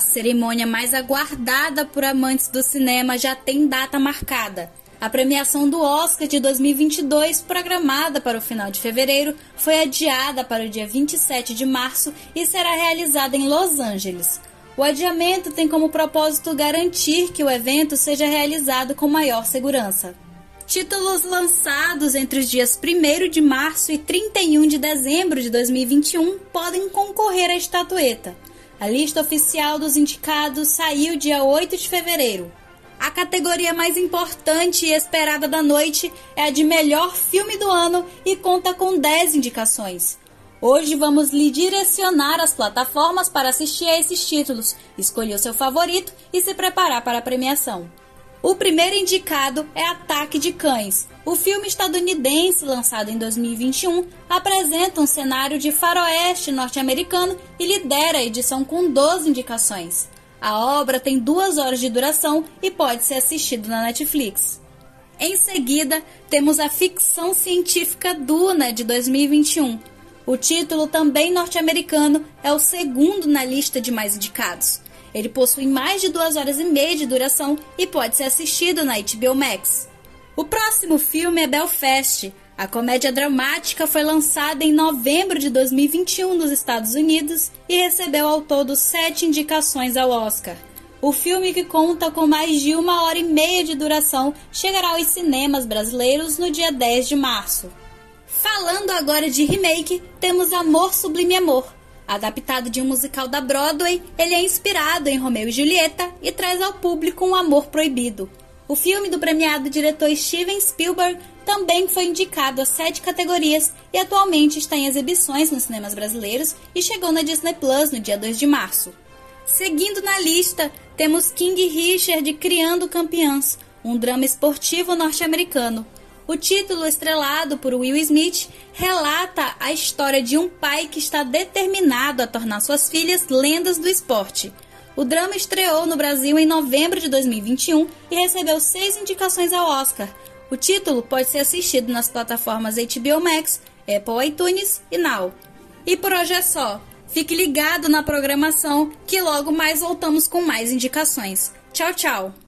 cerimônia mais aguardada por amantes do cinema já tem data marcada. A premiação do Oscar de 2022, programada para o final de fevereiro, foi adiada para o dia 27 de março e será realizada em Los Angeles. O adiamento tem como propósito garantir que o evento seja realizado com maior segurança. Títulos lançados entre os dias 1 de março e 31 de dezembro de 2021 podem concorrer à estatueta. A lista oficial dos indicados saiu dia 8 de fevereiro. A categoria mais importante e esperada da noite é a de melhor filme do ano e conta com 10 indicações. Hoje vamos lhe direcionar as plataformas para assistir a esses títulos, escolher o seu favorito e se preparar para a premiação. O primeiro indicado é Ataque de Cães. O filme estadunidense, lançado em 2021, apresenta um cenário de faroeste norte-americano e lidera a edição com 12 indicações. A obra tem duas horas de duração e pode ser assistido na Netflix. Em seguida, temos a ficção científica Duna de 2021. O título, também norte-americano, é o segundo na lista de mais indicados. Ele possui mais de duas horas e meia de duração e pode ser assistido na HBO Max. O próximo filme é Belfast, a comédia dramática foi lançada em novembro de 2021 nos Estados Unidos e recebeu ao todo sete indicações ao Oscar. O filme, que conta com mais de uma hora e meia de duração, chegará aos cinemas brasileiros no dia 10 de março. Falando agora de remake, temos Amor Sublime Amor. Adaptado de um musical da Broadway, ele é inspirado em Romeu e Julieta e traz ao público um amor proibido. O filme do premiado diretor Steven Spielberg também foi indicado a sete categorias e atualmente está em exibições nos cinemas brasileiros e chegou na Disney Plus no dia 2 de março. Seguindo na lista, temos King Richard Criando Campeãs, um drama esportivo norte-americano. O título, estrelado por Will Smith, relata a história de um pai que está determinado a tornar suas filhas lendas do esporte. O drama estreou no Brasil em novembro de 2021 e recebeu seis indicações ao Oscar. O título pode ser assistido nas plataformas HBO Max, Apple iTunes e Now. E por hoje é só. Fique ligado na programação que logo mais voltamos com mais indicações. Tchau, tchau!